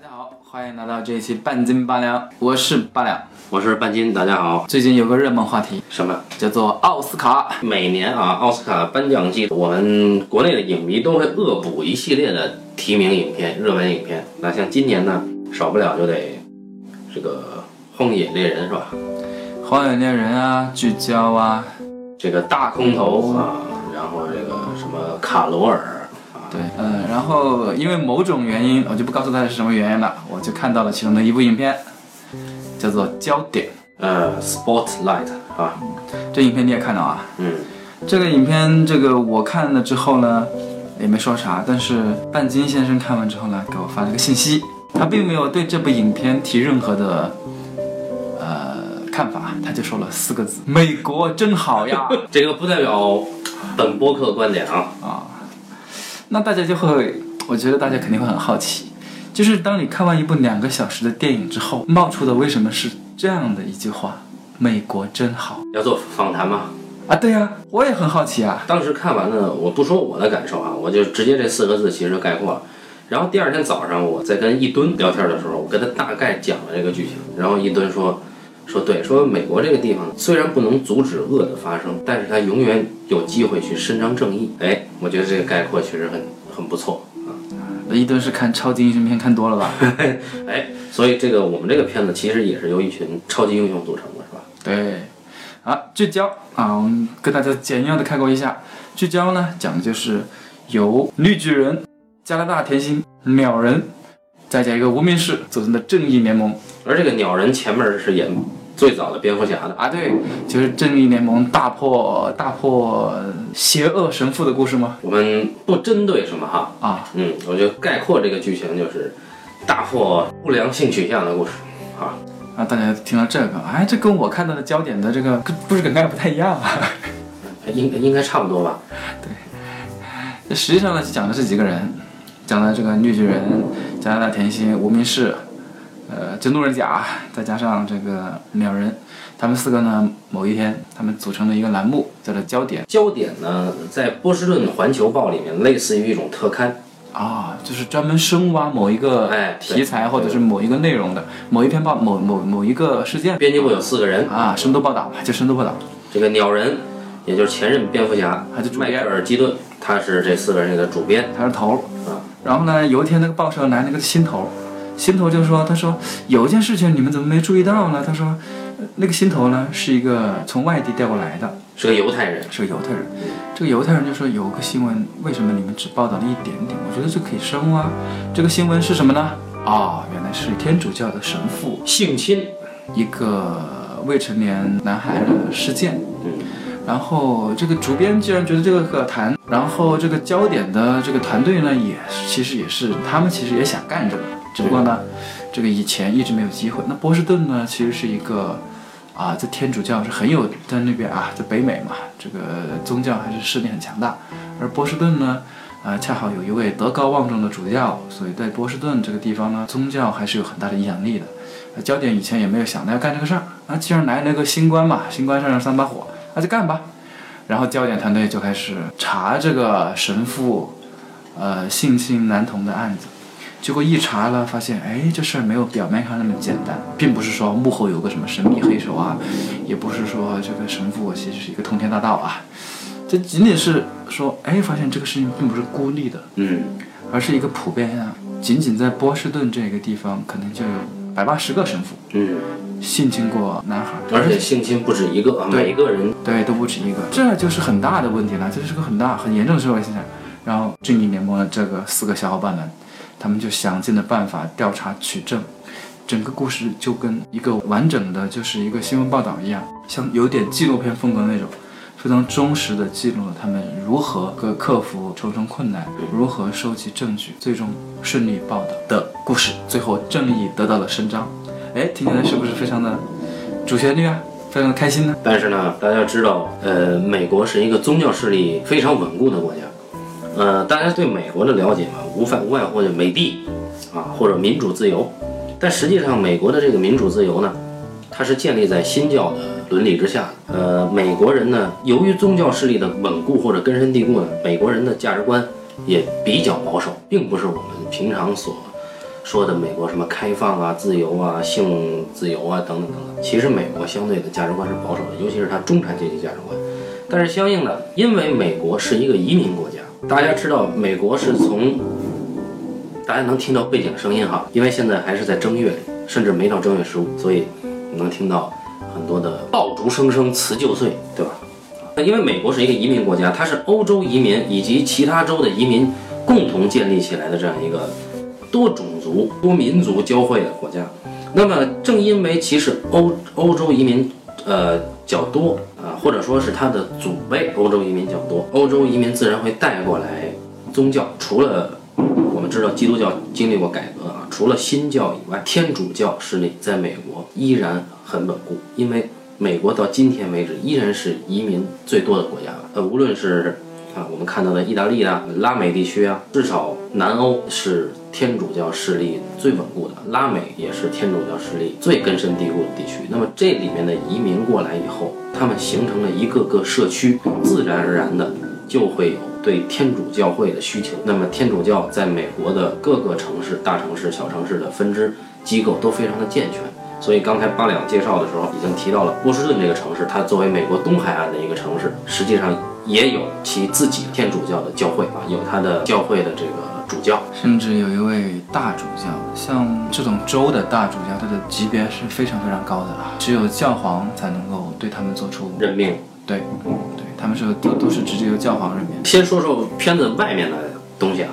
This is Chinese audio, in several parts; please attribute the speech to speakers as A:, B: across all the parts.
A: 大家好，欢迎来到这一期半斤八两，我是八两。
B: 我是半斤，大家好。
A: 最近有个热门话题
B: 什么？
A: 叫做奥斯卡，
B: 每年啊，奥斯卡颁奖季，我们国内的影迷都会恶补一系列的提名影片、热门影片。那像今年呢，少不了就得这个《荒野猎人》是吧？
A: 荒野猎人啊，聚焦啊，
B: 这个大空头啊，然后这个什么卡罗尔啊，
A: 对，嗯，然后因为某种原因，我就不告诉大家是什么原因了，我就看到了其中的一部影片，叫做《焦点》。
B: 呃，Spotlight 啊，
A: 这影片你也看到啊？
B: 嗯，
A: 这个影片，这个我看了之后呢，也没说啥，但是半斤先生看完之后呢，给我发了个信息，他并没有对这部影片提任何的呃看法，他就说了四个字：美国真好呀。
B: 这个不代表本播客观点啊。
A: 啊，那大家就会，我觉得大家肯定会很好奇，就是当你看完一部两个小时的电影之后，冒出的为什么是这样的一句话：美国真好
B: 要做访谈吗？
A: 啊？对呀、我也很好奇啊。
B: 当时看完了，我不说我的感受啊，我就直接这四个字其实就概括了。然后第二天早上我在跟一吨聊天的时候，我跟他大概讲了这个剧情，然后一吨说说对，说美国这个地方虽然不能阻止恶的发生，但是它永远有机会去伸张正义。哎，我觉得这个概括确实很很不错啊。
A: 一顿是看超级英雄片看多了吧？
B: 哎，所以这个我们这个片子其实也是由一群超级英雄组成的，是吧？
A: 对，啊，聚焦啊，我们跟大家简要的概括一下，聚焦呢讲的就是由绿巨人、加拿大甜心、鸟人，再加一个无名氏组成的正义联盟
B: 而这个鸟人前面是演最早的蝙蝠侠的，
A: 啊，对，就是正义联盟大破大破邪恶神父的故事吗？
B: 我们不针对什么哈，
A: 啊，
B: 嗯，我觉得概括这个剧情就是大破不良性取向的故事啊。
A: 啊，大家听到这个，哎，这跟我看到的焦点的这个跟不是梗概不太一样啊。
B: 应应该差不多吧？
A: 对实际上呢，讲的是几个人，讲的这个绿巨人、加拿大甜心、无名氏，呃，真路人甲，再加上这个鸟人，他们四个呢，某一天他们组成了一个栏目，叫做焦点
B: 焦点呢，在波士顿环球报里面，类似于一种特刊，
A: 啊，就是专门深挖某一个
B: 哎
A: 题材或者是某一个内容的某一篇报某某某一个事件
B: 编辑部有四个人，
A: 啊，深度报道吧，就深度报道。
B: 这个鸟人，也就是前任蝙蝠侠迈克尔基顿，他是这四个人里的主编
A: 他是头儿
B: 啊。
A: 然后呢，有一天那个报社来了个新头儿，新头就说：“他说有一件事情你们怎么没注意到呢？”他说，呃那个心头呢是一个从外地调过来的，
B: 是个犹太人，
A: 是个犹太人。这个犹太人就说有个新闻，为什么你们只报道了一点点？我觉得这可以深挖。这个新闻是什么呢？啊、原来是天主教的神父
B: 性侵，
A: 一个未成年男孩的事件。
B: 嗯，
A: 然后这个主编既然觉得这个可谈，然后这个焦点的这个团队呢，也其实也是他们其实也想干这个，只不过呢，这个以前一直没有机会。那波士顿呢，其实是一个啊，在天主教是很有在那边啊，在北美嘛，这个宗教还是势力很强大，而波士顿呢。啊，恰好有一位德高望重的主教，所以在波士顿这个地方呢，宗教还是有很大的影响力的。焦点以前也没有想到要干这个事儿，啊，既然来了个新官嘛，新官上任三把火，那就干吧。然后焦点团队就开始查这个神父，呃，性侵男童的案子。结果一查了，发现，哎，这事儿没有表面上那么简单，并不是说幕后有个什么神秘黑手啊，也不是说这个神父其实是一个通天大盗啊，这仅仅是说，哎，发现这个事情并不是孤立的，
B: 嗯，
A: 而是一个普遍现象。仅仅在波士顿这个地方，可能就有百八十个神父
B: 嗯，
A: 性侵过男孩，
B: 而且性侵不止一个啊，
A: 对。
B: 每个人。
A: 对，都不止一个，这就是很大的问题了，这是个很大很严重的社会现象。然后正义联盟的这个四个小伙伴们，他们就想尽了办法调查取证，整个故事就跟一个完整的就是一个新闻报道一样，像有点纪录片风格那种，非常忠实的记录了他们如何克克服重重困难，如何收集证据，最终顺利报道的故事。最后正义得到了伸张，哎，听起来是不是非常的主旋律啊？非常的开心呢？
B: 但是呢，大家要知道，呃，美国是一个宗教势力非常稳固的国家。呃，大家对美国的了解嘛，无外无外乎就美帝啊，或者民主自由。但实际上，美国的这个民主自由呢，它是建立在新教的伦理之下的。呃，美国人呢，由于宗教势力的稳固或者根深蒂固呢，美国人的价值观也比较保守，并不是我们平常所说的美国什么开放啊、自由啊、性自由啊等等等等。其实美国相对的价值观是保守的，尤其是它中产阶级价值观。但是相应的，因为美国是一个移民国家，大家知道美国是从，大家能听到背景声音哈，因为现在还是在正月里，甚至没到正月十五，所以你能听到很多的爆竹声声辞旧岁，对吧？那因为美国是一个移民国家，它是欧洲移民以及其他州的移民共同建立起来的这样一个多种族、多民族交汇的国家。那么正因为其实欧欧洲移民呃较多啊，或者说是他的祖辈欧洲移民较多，欧洲移民自然会带过来宗教，除了我们知道基督教经历过改革啊，除了新教以外，天主教势力在美国依然很稳固，因为美国到今天为止依然是移民最多的国家。呃，无论是啊我们看到的意大利啊、拉美地区啊，至少南欧是天主教势力最稳固的，拉美也是天主教势力最根深蒂固的地区。那么这里面的移民过来以后，他们形成了一个个社区，自然而然的就会有对天主教会的需求。那么天主教在美国的各个城市、大城市、小城市的分支机构都非常的健全。所以刚才八两介绍的时候已经提到了波士顿这个城市，它作为美国东海岸的一个城市，实际上也有其自己天主教的教会啊，有它的教会的这个主教。
A: 甚至有一位大主教，像这种州的大主教，他的级别是非常非常高的了，只有教皇才能够对他们做出
B: 任命。
A: 对，对，他们是都都是直接由教皇任命。
B: 先说说片子外面的东西啊，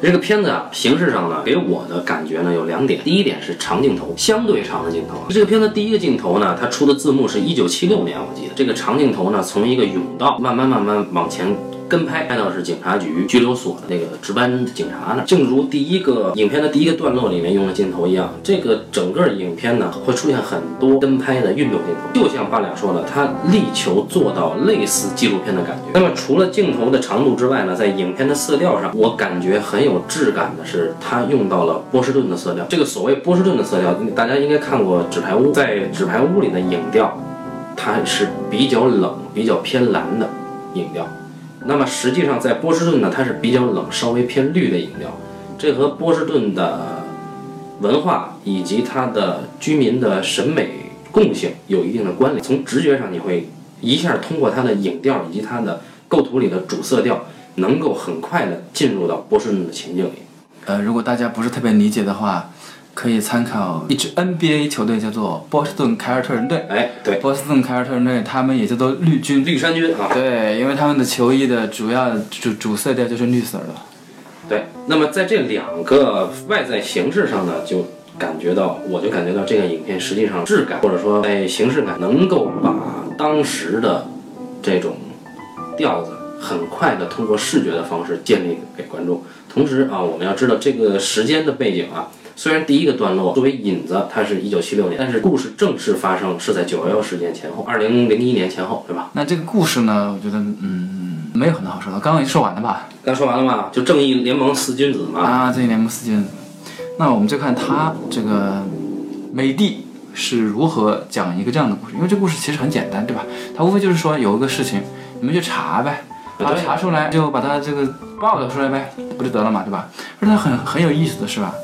B: 这个片子啊，形式上呢，给我的感觉呢有两点。第一点是长镜头，相对长的镜头。这个片子第一个镜头呢，它出的字幕是一九七六年，我记得这个长镜头呢，从一个甬道慢慢慢慢往前。跟拍拍到是警察局拘留所的那个值班警察呢，正如第一个影片的第一个段落里面用的镜头一样，这个整个影片呢会出现很多跟拍的运动镜头，就像八两说的，他力求做到类似纪录片的感觉。那么除了镜头的长度之外呢，在影片的色调上，我感觉很有质感的是，他用到了波士顿的色调。这个所谓波士顿的色调，大家应该看过《纸牌屋》，在《纸牌屋》里的影调，它是比较冷、比较偏蓝的影调。那么实际上，在波士顿呢，它是比较冷、稍微偏绿的影调，这和波士顿的文化以及它的居民的审美共性有一定的关联。从直觉上，你会一下通过它的影调以及它的构图里的主色调，能够很快的进入到波士顿的情境里。
A: 呃，如果大家不是特别理解的话，可以参考一支 NBA 球队，叫做波士顿凯尔特人队。
B: 哎，对，
A: 波士顿凯尔特人队，他们也叫做绿军。
B: 绿衫军啊，
A: 对，因为他们的球衣的主要主主色调就是绿色的。
B: 对，那么在这两个外在形式上呢，就感觉到，我就感觉到这个影片实际上质感或者说在形式感，能够把当时的这种调子很快的通过视觉的方式建立给观众。同时啊，我们要知道这个时间的背景啊。虽然第一个段落作为引子，它是一九七六年，但是故事正式发生是在九幺幺事件前后，二零零一年前后，对吧？
A: 那这个故事呢，我觉得嗯，没有很多好说的。刚刚已经说完了吧？
B: 刚说完了吗？就正义联盟四君子嘛。
A: 啊，正义联盟四君子。那我们就看他这个美帝是如何讲一个这样的故事，因为这故事其实很简单，对吧？他无非就是说有一个事情，你们去查呗，把它查出来，就把它这个报道出来呗，不就得了嘛，对吧？而且很很有意思的是吧？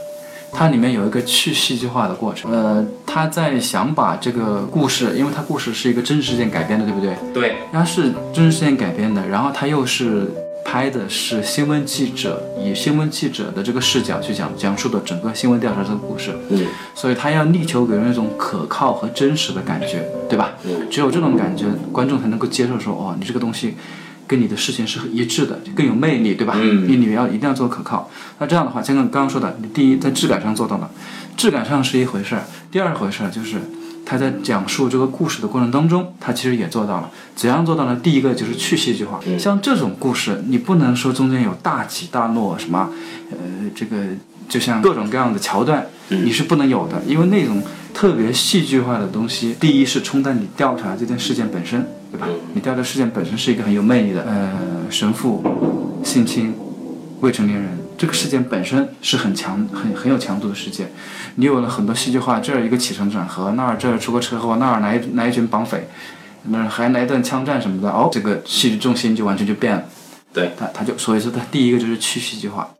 A: 它里面有一个去戏剧化的过程，呃，他在想把这个故事，因为它故事是一个真实事件改编的，对不对？
B: 对，
A: 它是真实事件改编的，然后他又是拍的是新闻记者，以新闻记者的这个视角去讲讲述的整个新闻调查这个故事，
B: 嗯，
A: 所以他要力求给人一种可靠和真实的感觉，对吧？
B: 嗯，
A: 只有这种感觉，观众才能够接受说，哦，你这个东西。跟你的事情是一致的，更有魅力，对吧？
B: 嗯，
A: 你里面要一定要做可靠。那这样的话，像刚刚说的，你第一在质感上做到了，质感上是一回事儿。第二回事儿就是他在讲述这个故事的过程当中，他其实也做到了。怎样做到呢？第一个就是去戏剧化。像这种故事，你不能说中间有大起大落，什么，呃，这个就像各种各样的桥段，你是不能有的，因为那种特别戏剧化的东西，第一是冲淡你调查这件事件本身。对吧？你调查事件本身是一个很有魅力的，呃，神父性侵未成年人，这个事件本身是很强、很很有强度的事件。你有了很多戏剧化，这儿一个起承转合，那儿这儿出个车祸，那儿来来一群绑匪，那儿还来一段枪战什么的，哦，这个戏剧重心就完全就变了。
B: 对，
A: 他他就所以说他第一个就是去戏剧化。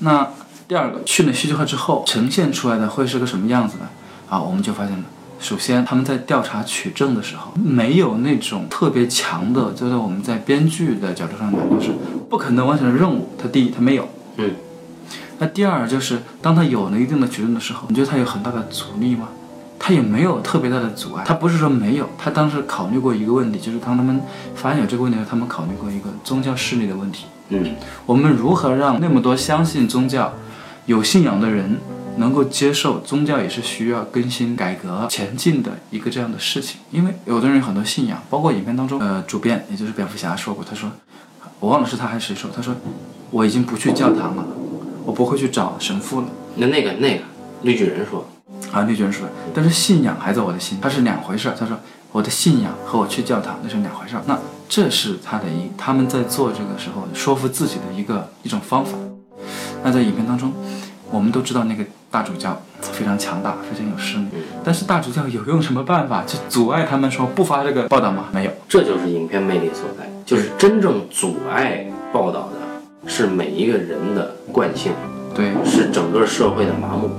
A: 那第二个，去了戏剧化之后，呈现出来的会是个什么样子呢？啊，我们就发现了。首先，他们在调查取证的时候，没有那种特别强的，就是我们在编剧的角度上讲，就是不可能完成的任务。他第一，他没有。
B: 嗯。
A: 那第二就是，当他有了一定的取证的时候，你觉得他有很大的阻力吗？他也没有特别大的阻碍。他不是说没有，他当时考虑过一个问题，就是当他们发现有这个问题的时候，他们考虑过一个宗教势力的问题。
B: 嗯。
A: 我们如何让那么多相信宗教、有信仰的人？能够接受宗教也是需要更新改革前进的一个这样的事情，因为有的人有很多信仰，包括影片当中，呃，主编也就是蝙蝠侠说过，他说，我忘了是他还是谁说，他说我已经不去教堂了，我不会去找神父了。
B: 那那个那个绿巨人说，
A: 啊，绿巨人说，但是信仰还在我的心，它是两回事。他说我的信仰和我去教堂那是两回事。那这是他的一他们在做这个时候说服自己的一个一种方法。那在影片当中。我们都知道那个大主教非常强大，非常有势力。但是大主教有用什么办法去阻碍他们说不发这个报道吗？没有，
B: 这就是影片魅力所在，就是真正阻碍报道的是每一个人的惯性，
A: 对，
B: 是整个社会的麻木，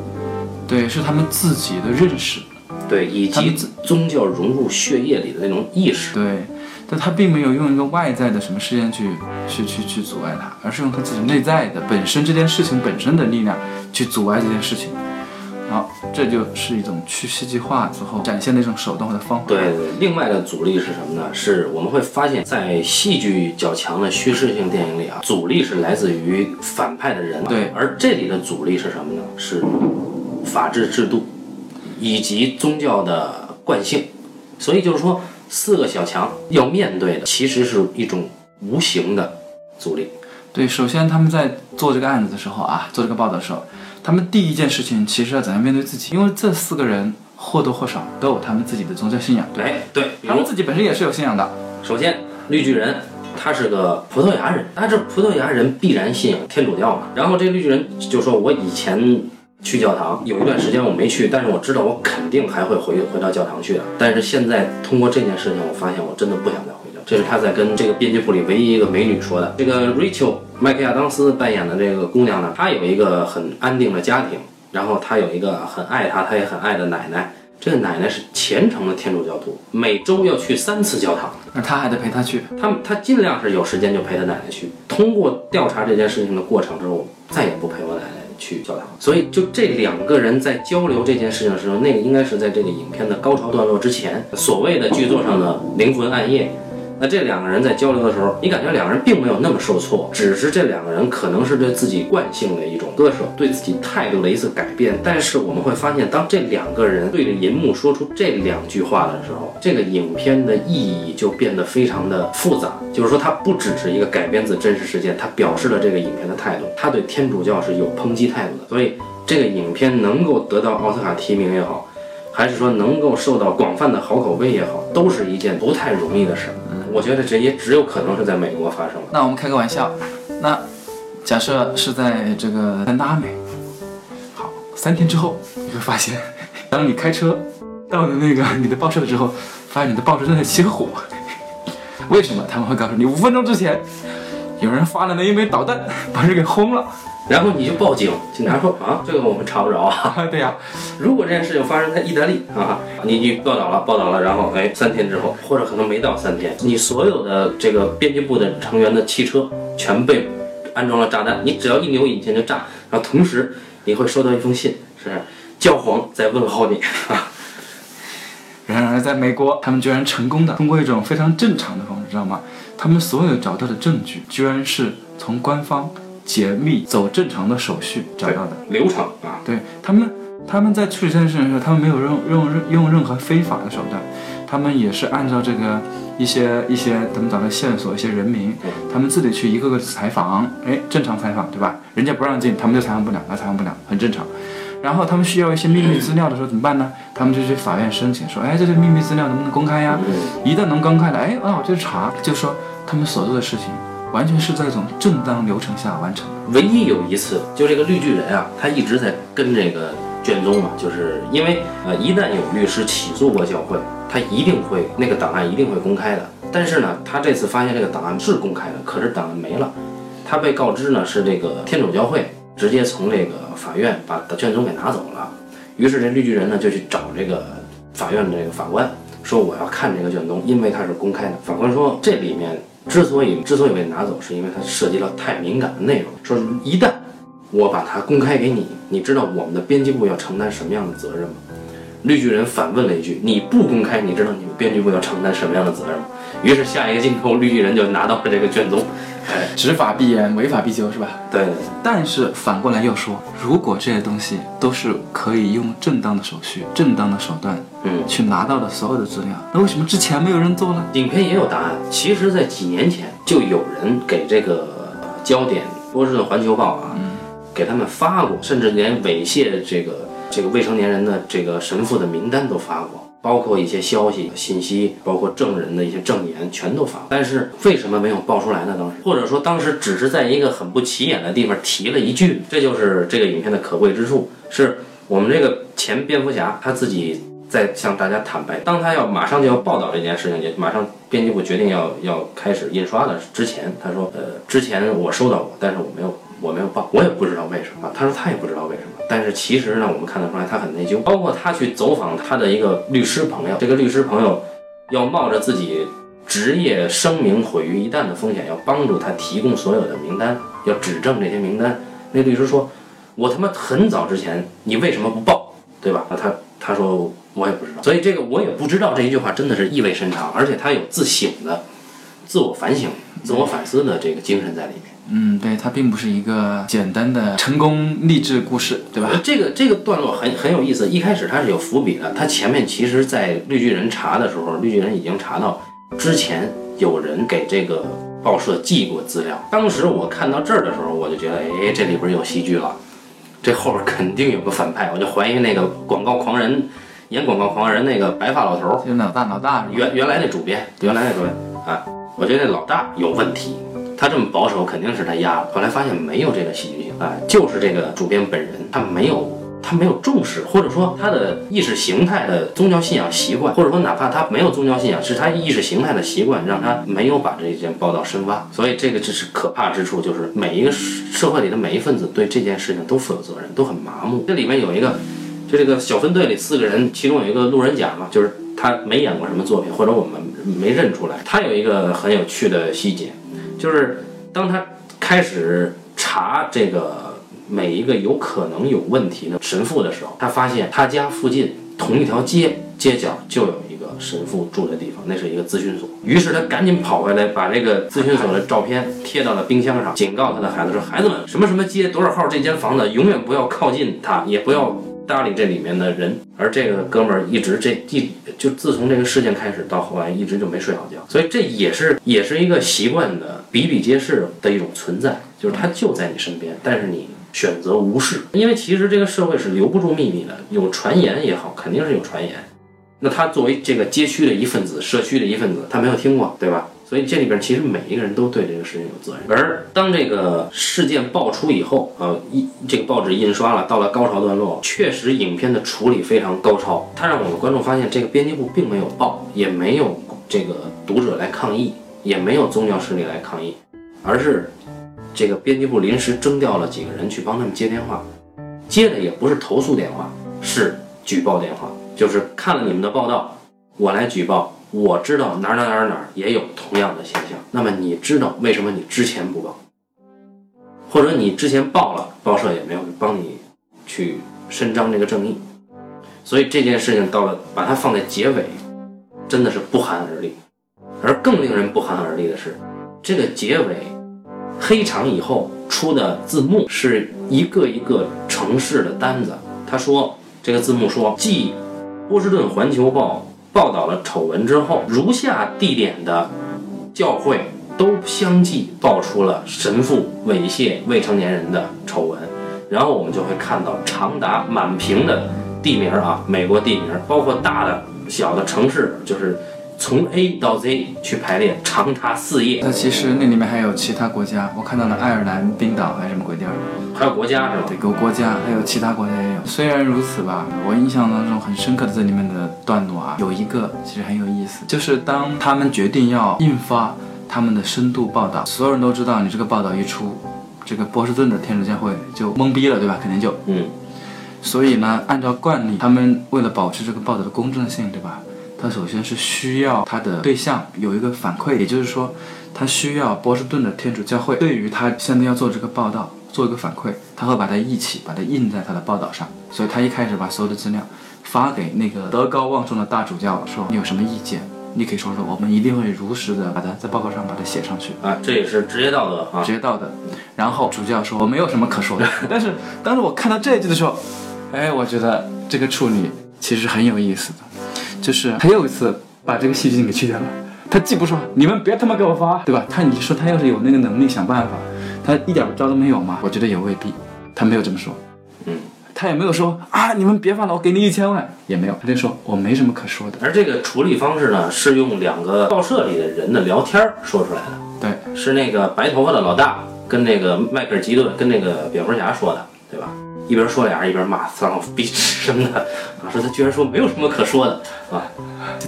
A: 对，是他们自己的认识，
B: 对，以及宗教融入血液里的那种意识，
A: 对。但他并没有用一个外在的什么事件去去去去阻碍他，而是用他自己内在的本身这件事情本身的力量去阻碍这件事情。好，这就是一种去戏剧化之后展现的一种手段的方法。
B: 对对，另外的阻力是什么呢？是我们会发现，在戏剧较强的叙事性电影里啊，阻力是来自于反派的人。
A: 对，
B: 而这里的阻力是什么呢？是法治制度以及宗教的惯性。所以就是说。四个小强要面对的，其实是一种无形的阻力。
A: 对，首先他们在做这个案子的时候啊，做这个报道的时候，他们第一件事情其实要怎样面对自己？因为这四个人或多或少都有他们自己的宗教信仰。
B: 对对，
A: 他们自己本身也是有信仰的。
B: 首先，绿巨人他是个葡萄牙人，那这葡萄牙人必然信仰天主教嘛。然后这绿巨人就说：“我以前。”去教堂有一段时间我没去，但是我知道我肯定还会回回到教堂去的。但是现在通过这件事情，我发现我真的不想再。这是他在跟这个编辑部里唯一一个美女说的。这个 Rachel 麦克亚当斯扮演的这个姑娘呢，她有一个很安定的家庭，然后她有一个很爱她，她也很爱的奶奶。这个奶奶是虔诚的天主教徒，每周要去三次教堂。
A: 那她还得陪她去，
B: 她她尽量是有时间就陪她奶奶去。通过调查这件事情的过程之后，再也不陪我奶奶。去教堂，所以就这两个人在交流这件事情的时候，那个应该是在这个影片的高潮段落之前，所谓的剧作上的灵魂暗夜。那这两个人在交流的时候，你感觉两个人并没有那么受挫，只是这两个人可能是对自己惯性的一种割舍，对自己态度的一次改变。但是我们会发现，当这两个人对着银幕说出这两句话的时候，这个影片的意义就变得非常的复杂。就是说，它不只是一个改编自真实事件，它表示了这个影片的态度，他对天主教是有抨击态度的。所以，这个影片能够得到奥斯卡提名也好，还是说能够受到广泛的好口碑也好，都是一件不太容易的事儿。我觉得这也只有可能是在美国发生。
A: 那我们开个玩笑，那假设是在这个南大美，好，三天之后你会发现，当你开车到了那个你的报社的时候，发现你的报社正在起火。为什么？他们会告诉你，五分钟之前有人发了那一枚导弹，把人给轰了。
B: 然后你就报警，警察说啊，这个我们查不着啊。
A: 对呀，
B: 如果这件事情发生在意大利啊，你你报道了，报道了，然后哎，三天之后，或者可能没到三天，你所有的这个编辑部的成员的汽车全被安装了炸弹，你只要一扭引擎就炸。然后同时你会收到一封信，是教皇在问候你啊。
A: 然而在美国，他们居然成功的通过一种非常正常的方式，知道吗？他们所有找到的证据，居然是从官方。解密走正常的手续找到的
B: 流程啊，
A: 对他们，他们在处理这件事情的时候，他们没有用用用任何非法的手段，他们也是按照这个一些一些怎么找到线索，一些人名，他们自己去一个个采访，哎，正常采访对吧？人家不让进，他们就采访不了，那采访不了，很正常。然后他们需要一些秘密资料的时候怎么办呢？他们就去法院申请说，哎，这些秘密资料能不能公开呀？一旦能公开了，哎，啊，我就查，就说他们所做的事情。完全是在一种正当流程下完成的。
B: 唯一有一次，就这个绿巨人啊，他一直在跟这个卷宗嘛，就是因为呃，一旦有律师起诉过教会，他一定会那个档案一定会公开的。但是呢，他这次发现这个档案是公开的，可是档案没了。他被告知呢是这个天主教会直接从这个法院把卷宗给拿走了。于是这绿巨人呢就去找这个法院的这个法官，说我要看这个卷宗，因为它是公开的。法官说这里面之所以之所以被拿走，是因为它涉及到太敏感的内容，说一旦我把它公开给你，你知道我们的编辑部要承担什么样的责任吗？绿巨人反问了一句：“你不公开，你知道你们编剧部要承担什么样的责任吗？”于是下一个镜头，绿巨人就拿到了这个卷宗。哎，
A: 执法必严，违法必究，是吧？
B: 对。
A: 但是反过来又说，如果这些东西都是可以用正当的手续、正当的手段，
B: 嗯，
A: 去拿到的所有的资料，那为什么之前没有人做呢？
B: 影片也有答案。其实，在几年前就有人给这个焦点波士顿环球报啊，给他们发过，甚至连猥亵这个这个未成年人的这个神父的名单都发过。包括一些消息、信息，包括证人的一些证言，全都发。但是为什么没有爆出来呢？当时，或者说当时只是在一个很不起眼的地方提了一句，这就是这个影片的可贵之处。是我们这个前蝙蝠侠他自己在向大家坦白，当他要马上就要报道这件事情，也马上编辑部决定要要开始印刷的之前，他说：“呃，之前我收到过，但是我没有。”我没有报，我也不知道为什么。他说他也不知道为什么。但是其实呢，我们看得出来他很内疚。包括他去走访他的一个律师朋友，这个律师朋友要冒着自己职业声名毁于一旦的风险，要帮助他提供所有的名单，要指证这些名单。那律师说：“我他妈很早之前，你为什么不报？对吧？”他他说我也不知道。所以这个我也不知道这一句话真的是意味深长，而且他有自省的、自我反省、自我反思的这个精神在里面。
A: 嗯，对，它并不是一个简单的成功励志故事，对吧？
B: 这个这个段落很很有意思，一开始它是有伏笔的。它前面其实，在绿巨人查的时候，绿巨人已经查到之前有人给这个报社寄过资料。当时我看到这儿的时候，我就觉得，哎，这里边有戏剧了，这后边肯定有个反派。我就怀疑那个广告狂人演广告狂人那个白发老头，
A: 就老大老大，
B: 原原来那主编，原来那主编啊，我觉得老大有问题。他这么保守，肯定是他压了。后来发现没有这个戏剧性，哎，就是这个主编本人，他没有，他没有重视，或者说他的意识形态的宗教信仰习惯，或者说哪怕他没有宗教信仰，是他意识形态的习惯，让他没有把这件报道深挖。所以这个就是可怕之处，就是每一个社会里的每一份子对这件事情都负有责任，都很麻木。这里面有一个，就这个小分队里四个人，其中有一个路人甲嘛，就是他没演过什么作品，或者我们没认出来。他有一个很有趣的细节。就是当他开始查这个每一个有可能有问题的神父的时候，他发现他家附近同一条街街角就有一个神父住的地方，那是一个咨询所。于是他赶紧跑回来，把这个咨询所的照片贴到了冰箱上，警告他的孩子说：“孩子们，什么什么街多少号这间房子，永远不要靠近他，也不要。”搭理这里面的人，而这个哥们儿一直这一就自从这个事件开始到后来一直就没睡好觉，所以这也是也是一个习惯的比比皆是的一种存在，就是他就在你身边，但是你选择无视，因为其实这个社会是留不住秘密的，有传言也好，肯定是有传言，那他作为这个街区的一份子，社区的一份子，他没有听过，对吧？所以这里边其实每一个人都对这个事情有责任。而当这个事件爆出以后，呃，一这个报纸印刷了，到了高潮段落，确实影片的处理非常高超。它让我们观众发现，这个编辑部并没有报，也没有这个读者来抗议，也没有宗教势力来抗议，而是这个编辑部临时征调了几个人去帮他们接电话，接的也不是投诉电话，是举报电话，就是看了你们的报道，我来举报。我知道哪儿哪儿哪儿哪儿也有同样的现象，那么你知道为什么你之前不报，或者你之前报了，报社也没有帮你去伸张这个正义，所以这件事情到了把它放在结尾，真的是不寒而栗。而更令人不寒而栗的是，这个结尾黑场以后出的字幕是一个一个城市的单子。他说这个字幕说，继波士顿环球报。报道了丑闻之后，如下地点的教会都相继爆出了神父猥亵未成年人的丑闻，然后我们就会看到长达满屏的地名啊，美国地名，包括大的、小的城市，就是。从 A 到 Z 去排列，长达四页。
A: 那其实那里面还有其他国家，我看到了爱尔兰、冰岛还是什么鬼地儿？
B: 还有国家是吧？
A: 对，有国家，还有其他国家也有。虽然如此吧，我印象当中很深刻的这里面的段落啊，有一个其实很有意思，就是当他们决定要印发他们的深度报道，所有人都知道你这个报道一出。这个波士顿的天主教会就懵逼了，对吧？肯定就，
B: 嗯，
A: 所以呢，按照惯例，他们为了保持这个报道的公正性，对吧？他首先是需要他的对象有一个反馈，也就是说，他需要波士顿的天主教会对于他现在要做这个报道做一个反馈，他会把它一起把它印在他的报道上。所以他一开始把所有的资料发给那个德高望重的大主教，说你有什么意见，你可以说说，我们一定会如实的把它在报告上把它写上去。
B: 啊，这也是职业道德啊
A: 职。业道德。然后主教说我没有什么可说的，但是当时我看到这一句的时候，哎，我觉得这个处理其实很有意思的，就是他又一次把这个戏剧性给去掉了。他既不说你们别他妈给我发，对吧？他你说他要是有那个能力想办法，他一点招都没有吗？我觉得也未必，他没有这么说。
B: 嗯，
A: 他也没有说啊，你们别发了，我给你一千万，也没有，他就说我没什么可说的。
B: 而这个处理方式呢，是用两个报社里的人的聊天儿说出来的。
A: 对，
B: 是那个白头发的老大跟那个迈克尔基顿跟那个蝙蝠侠说的？一边说俩人一边骂丧老逼什么的，啊，说他居然说没有什么可说的啊，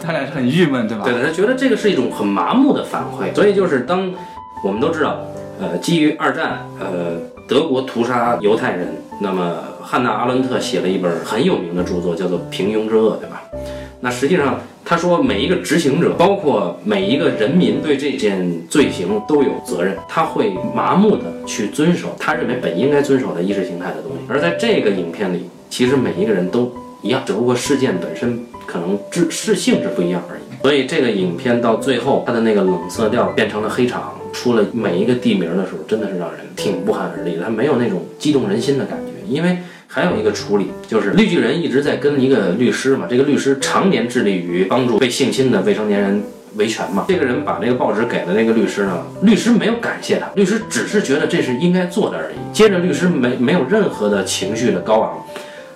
A: 他俩是很郁闷，对吧？
B: 对的，他觉得这个是一种很麻木的反馈，所以就是当我们都知道，呃，基于二战，呃，德国屠杀犹太人，那么汉娜·阿伦特写了一本很有名的著作，叫做《平庸之恶》，对吧？那实际上，他说每一个执行者，包括每一个人民，对这件罪行都有责任。他会麻木的去遵守他认为本应该遵守的意识形态的东西。而在这个影片里，其实每一个人都一样，只不过事件本身可能是是性质不一样而已。所以这个影片到最后，它的那个冷色调变成了黑场，出了每一个地名的时候，真的是让人挺不寒而栗的。它没有那种激动人心的感觉，因为。还有一个处理，就是绿巨人一直在跟一个律师嘛，这个律师常年致力于帮助被性侵的未成年人维权嘛。这个人把这个报纸给了那个律师呢，律师没有感谢他，律师只是觉得这是应该做的而已。接着律师没没有任何的情绪的高昂，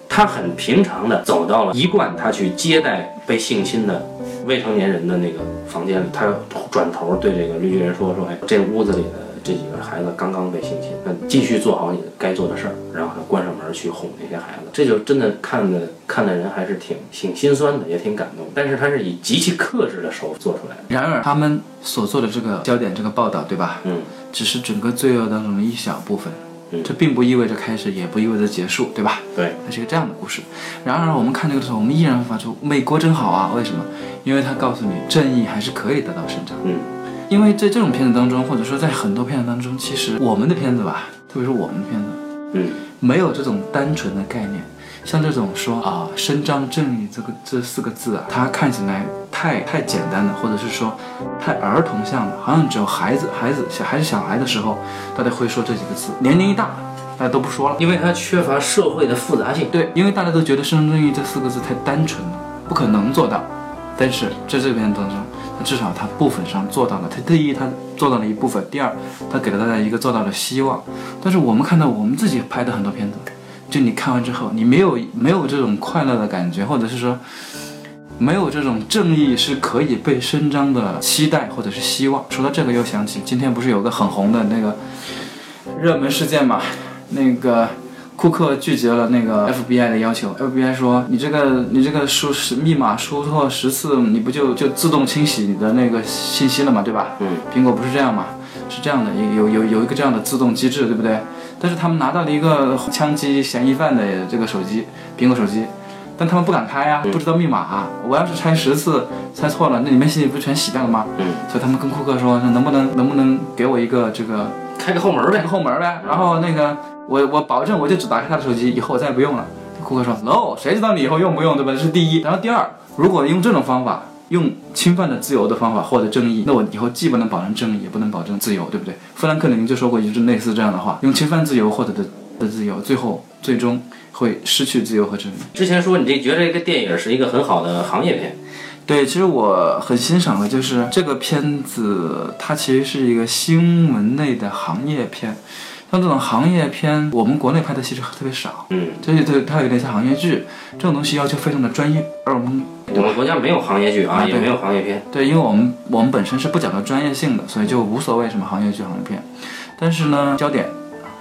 B: 他很平常的走到了一贯他去接待被性侵的未成年人的那个房间里，他转头对这个绿巨人说说，哎，这屋子里的。这几个孩子刚刚被性侵，那继续做好你该做的事儿，然后他关上门去哄那些孩子，这就真的看的看的人还是挺挺心酸的，也挺感动。但是他是以极其克制的手做出来的。
A: 然而他们所做的这个焦点这个报道，对吧？
B: 嗯，
A: 只是整个罪恶当中的一小部分，
B: 嗯
A: 这并不意味着开始，也不意味着结束，对吧？
B: 对，
A: 它是一个这样的故事。然而我们看这个的时候，我们依然会发出美国真好啊！为什么？因为它告诉你正义还是可以得到伸张。
B: 嗯，
A: 因为在这种片子当中，或者说在很多片子当中，其实我们的片子吧，特别是我们的片子，
B: 嗯，
A: 没有这种单纯的概念。像这种说啊，伸张正义这个这四个字啊，它看起来太太简单了，或者是说太儿童像了，好像只有孩子、孩子小还是小孩的时候，大家会说这几个字。年龄一大，大家都不说了。
B: 因为它缺乏社会的复杂性。
A: 对，因为大家都觉得伸张正义这四个字太单纯了，不可能做到。但是在这片当中，它至少他部分上做到了。他第一，他做到了一部分；第二，他给了大家一个做到了希望。但是我们看到我们自己拍的很多片子，就你看完之后，你没有没有这种快乐的感觉，或者是说没有这种正义是可以被伸张的期待或者是希望。说到这个，又想起今天不是有个很红的那个热门事件嘛？那个库克拒绝了那个 FBI 的要求，FBI 说你这个你这个输是密码输错十次，你不就就自动清洗你的那个信息了嘛，对吧？
B: 嗯，
A: 苹果不是这样嘛？是这样的，有有有一个这样的自动机制，对不对？但是他们拿到了一个枪击嫌疑犯的这个手机，苹果手机，但他们不敢开呀、不知道密码、啊。我要是拆十次猜错了，那里面信息不全洗掉了吗？
B: 嗯，
A: 所以他们跟库克说，说能不能能不能给我一个这个
B: 开个后门呗
A: 开个。后门呗，然后那个我我保证我就只打开他的手机，以后我再也不用了。库克说 no，谁知道你以后用不用，对吧？这是第一。然后第二，如果用这种方法，用侵犯的自由的方法获得正义，那我以后既不能保证正义，也不能保证自由，对不对？富兰克林就说过一句类似这样的话：用侵犯自由获得的的自由，最后最终会失去自由和正义。
B: 之前说你这觉得这个电影是一个很好的行业片，
A: 对，其实我很欣赏的就是这个片子，它其实是一个新闻类的行业片。像这种行业片，我们国内拍的其实特别少。
B: 嗯，
A: 这这它有点像行业剧，这种东西要求非常的专业，而我们
B: 我们国家没有行业剧啊，也没有行业片。
A: 对，因为我们我们本身是不讲究专业性的，所以就无所谓什么行业剧、行业片。但是呢，焦点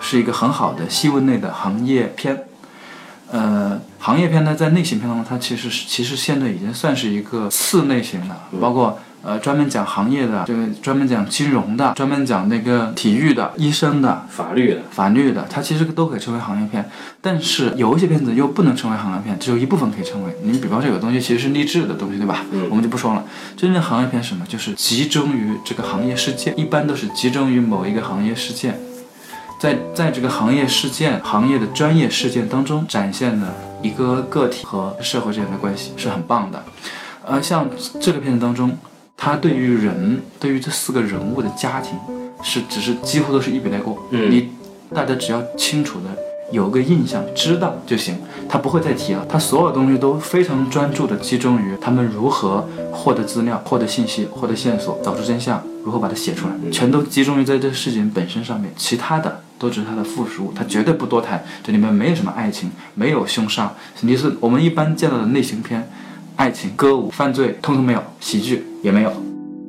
A: 是一个很好的新闻类的行业片。呃，行业片呢，在类型片当中，它其实是其实现在已经算是一个次类型的，包括呃，专门讲行业的，这个专门讲金融的，专门讲那个体育的、医生的、
B: 法律的，
A: 法律的，它其实都可以称为行业片。但是有一些片子又不能称为行业片，只有一部分可以称为。你比方说有个东西其实是励志的东西，对吧？
B: 嗯
A: 我们就不说了。真正行业片是什么？就是集中于这个行业事件，一般都是集中于某一个行业事件，在在这个行业事件、行业的专业事件当中展现的一个个体和社会之间的关系是很棒的。呃，像这个片子当中，他对于人，对于这四个人物的家庭，是只是几乎都是一笔带过。
B: 嗯
A: 你大家只要清楚的有个印象，知道就行，他不会再提了。他所有东西都非常专注的集中于他们如何获得资料、获得信息、获得线索、找出真相，如何把它写出来，全都集中于在这个事情本身上面，其他的都只是他的附属物，它绝对不多谈。这里面没有什么爱情，没有凶杀，你是我们一般见到的类型片。爱情、歌舞、犯罪，通通没有，喜剧也没有，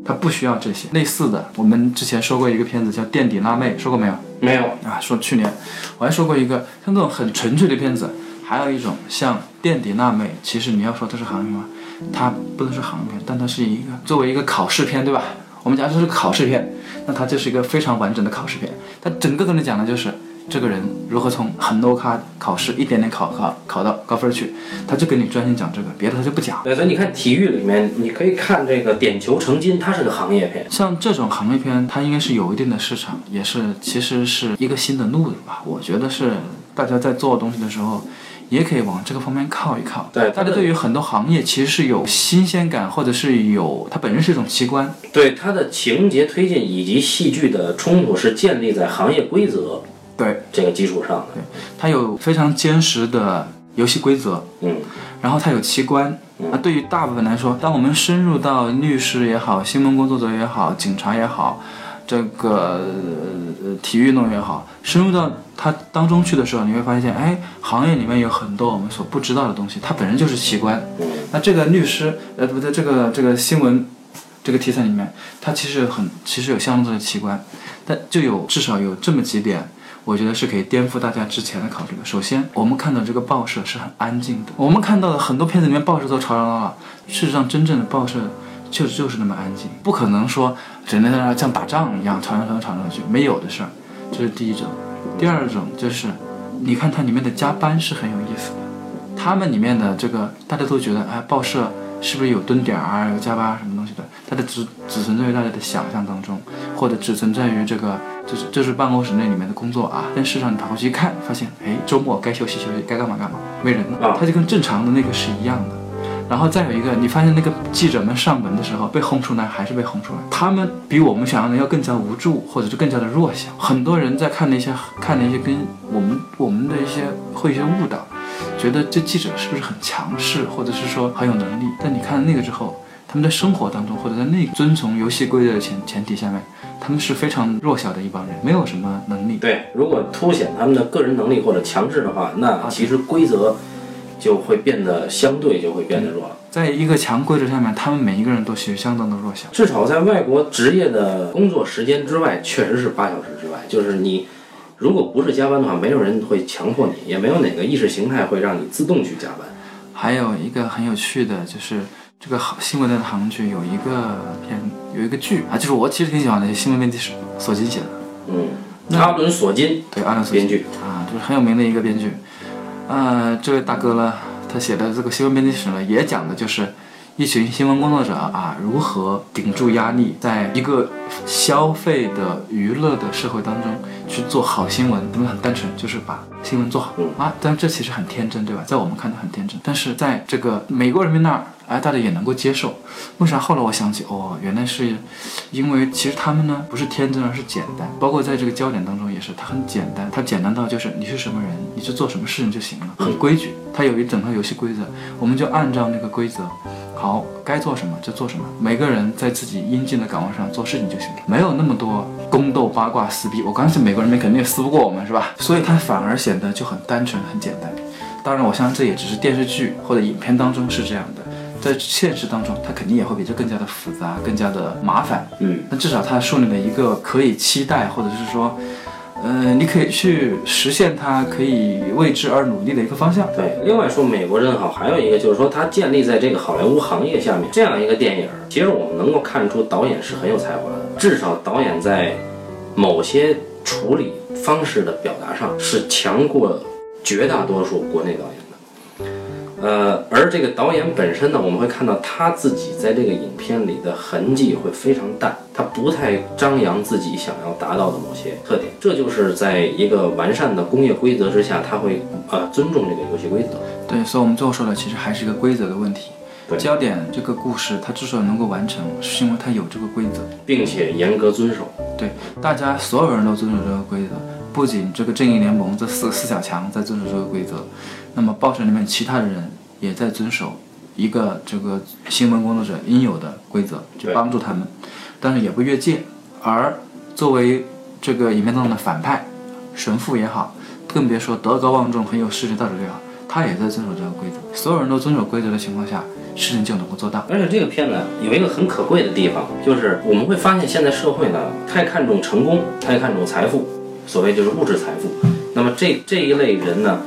A: 他不需要这些。类似的，我们之前说过一个片子叫《垫底辣妹》，说过没有？
B: 没有，
A: 啊，说去年我还说过一个像这种很纯粹的片子，还有一种像《垫底辣妹》，其实你要说它是行业吗？它不能是行业片，但它是一个作为一个考试片，对吧？我们讲这是个考试片，那它就是一个非常完整的考试片。它整个跟你讲的就是这个人如何从很 low 咖考试一点点考考考到高分去，他就跟你专心讲这个，别的他就不讲。
B: 对，所以你看体育里面，你可以看这个点球成金，它是个行业片。
A: 像这种行业片，它应该是有一定的市场，也是其实是一个新的路子吧。我觉得是大家在做东西的时候，也可以往这个方面靠一靠。
B: 对
A: 大家对于很多行业其实是有新鲜感，或者是有它本身是一种奇观。
B: 对它的情节推进以及戏剧的冲突是建立在行业规则
A: 对，
B: 这个基础上的。
A: 对它有非常坚实的游戏规则，
B: 嗯，
A: 然后它有奇观。那对于大部分来说，当我们深入到律师也好、新闻工作者也好、警察也好，这个呃体育运动员也好，深入到它当中去的时候，你会发现，哎，行业里面有很多我们所不知道的东西，它本身就是奇观。
B: 嗯
A: 那这个律师，呃，不对，这个这个新闻这个题材里面，它其实很其实有相当多的奇观，但就有至少有这么几点。我觉得是可以颠覆大家之前的考虑的。首先，我们看到这个报社是很安静的。我们看到的很多片子里面报社都吵吵闹闹，事实上真正的报社就就是那么安静，不可能说整天在那儿像打仗一样吵吵吵吵吵去，没有的事儿。这是第一种。第二种就是，你看它里面的加班是很有意思的。他们里面的这个大家都觉得，哎，报社是不是有蹲点啊，有加班啊什么东西的？它的只只存在于大家的想象当中，或者只存在于这个，就是就是办公室那里面的工作啊。但事实上你跑过去一看，发现，哎，周末该休息休息，该干嘛干嘛，没人了。它就跟正常的那个是一样的。然后再有一个，你发现那个记者们上门的时候被轰出来，还是被轰出来。他们比我们想象的要更加无助，或者是更加的弱小。很多人在看那些看那些跟我们我们的一些会一些误导，觉得这记者是不是很强势，或者是说很有能力？但你看那个之后，他们在生活当中，或者在那遵从游戏规则的前前提下面，他们是非常弱小的一帮人，没有什么能力。
B: 对，如果凸显他们的个人能力或者强势的话，那其实规则就会变得相对就会变得弱了。
A: 在一个强规则下面，他们每一个人都是相当的弱小。
B: 至少在外国职业的工作时间之外，确实是八小时之外。就是你如果不是加班的话，没有人会强迫你，也没有哪个意识形态会让你自动去加班。
A: 还有一个很有趣的，就是这个好新闻的行剧有一个片有一个剧啊，就是我其实挺喜欢的，《新闻编辑是》，索金写的，
B: 嗯，阿伦·索金
A: 对，阿伦索金
B: 编剧，
A: 啊，就是很有名的一个编剧。呃，这位大哥呢，他写的这个新闻编辑史呢，也讲的就是一群新闻工作者啊，如何顶住压力，在一个消费的娱乐的社会当中去做好新闻。他们很单纯，就是把新闻做好
B: 嗯
A: 啊。但这其实很天真，对吧？在我们看的很天真，但是在这个美国人民那儿，哎，大家也能够接受。为啥？后来我想起，哦，原来是因为其实他们呢不是天真，而是简单。包括在这个焦点当中它很简单，它简单到就是你是什么人，你去做什么事情就行了，很规矩。它有一整套游戏规则，我们就按照那个规则，好，该做什么就做什么。每个人在自己应尽的岗位上做事情就行了，没有那么多宫斗八卦撕逼。我刚信美国人民肯定也撕不过我们，是吧？所以它反而显得就很单纯、很简单。当然，我相信这也只是电视剧或者影片当中是这样的，在现实当中，它肯定也会比这更加的复杂、更加的麻烦。
B: 嗯，
A: 那至少它树立了一个可以期待，或者是说，呃，你可以去实现他可以为之而努力的一个方向。
B: 对，另外说美国真好，还有一个就是说，它建立在这个好莱坞行业下面这样一个电影，其实我们能够看出导演是很有才华的，至少导演在某些处理方式的表达上是强过绝大多数国内导演。呃，而这个导演本身呢，我们会看到他自己在这个影片里的痕迹会非常淡，他不太张扬自己想要达到的某些特点，这就是在一个完善的工业规则之下，他会呃尊重这个游戏规则。
A: 对，所以我们最后说的其实还是一个规则的问题。
B: 对
A: 焦点这个故事它之所以能够完成，是因为它有这个规则。
B: 并且严格遵守。
A: 对，大家所有人都遵守这个规则，不仅这个正义联盟这四四小强在遵守这个规则，那么报社里面其他的人也在遵守一个这个新闻工作者应有的规则，去帮助他们，但是也不越界。而作为这个影片当中的反派神父也好，更别说德高望重、很有世界道德也好，他也在遵守这个规则。所有人都遵守规则的情况下，事情就能够做到。
B: 而且这个片呢，有一个很可贵的地方，就是我们会发现现在社会呢太看重成功，太看重财富，所谓就是物质财富。那么这这一类人呢，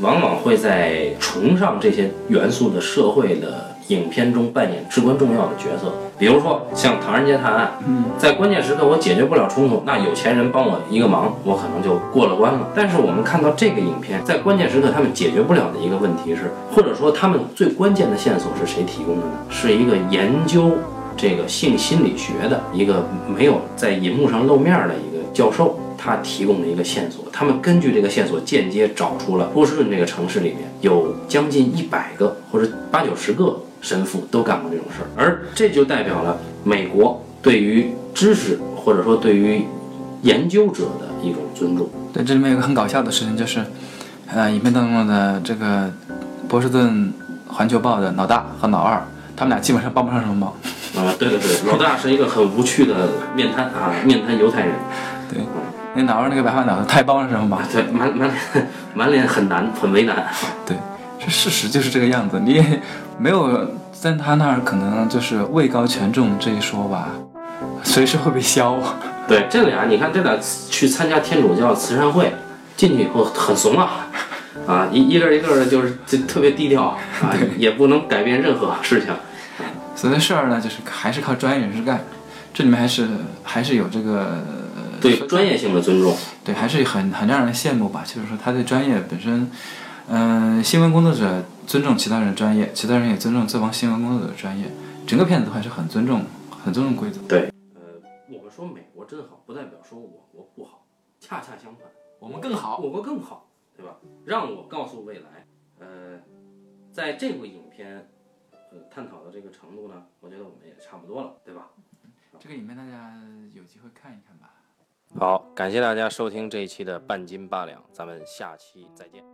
B: 往往会在崇尚这些元素的社会的影片中扮演至关重要的角色。比如说像《唐人街探案》，
A: 嗯，
B: 在关键时刻我解决不了冲突，那有钱人帮我一个忙，我可能就过了关了。但是我们看到这个影片，在关键时刻他们解决不了的一个问题是，或者说他们最关键的线索是谁提供的呢？是一个研究这个性心理学的一个没有在银幕上露面的一个教授。他提供的一个线索，他们根据这个线索间接找出了波士顿这个城市里面有将近一百个或者八九十个神父都干过这种事儿，而这就代表了美国对于知识或者说对于研究者的一种尊重。
A: 对，这里面有个很搞笑的事情，就是，呃，影片当中的这个波士顿环球报的老大和老二，他们俩基本上帮不上什么忙。
B: 啊，对对对，老大是一个很无趣的面瘫啊，面瘫犹太人，
A: 对，那老二那个白发脑袋，他也帮不上什么忙
B: 啊。，对，满满脸 满脸很难，很为难。
A: 对，这事实就是这个样子，你也没有在他那儿可能就是位高权重这一说吧，随时会被削。
B: 对，这俩你看，这俩去参加天主教慈善会，进去以后很怂啊，啊，一一个一个的，就是就特别低调啊，也不能改变任何事情。
A: 所以事儿呢，就是还是靠专业人士干，这里面还是还是有这个呃
B: 对专业性的尊重。
A: 对，还是很很让人羡慕吧。就是说，他对专业本身，嗯、新闻工作者尊重其他人专业，其他人也尊重这帮新闻工作者的专业。整个片子都还是很尊重、很尊重规则。
B: 对，呃，我们说美国真好，不代表说我国不好，恰恰相反，
A: 我们更好。
B: 我国更好，对吧？让我告诉未来，呃，在这部影片，呃，探讨的这个程度呢，我觉得我们也差不多了，对吧？
A: 这个影片大家有机会看一看吧。
B: 好，感谢大家收听这一期的半斤八两，咱们下期再见。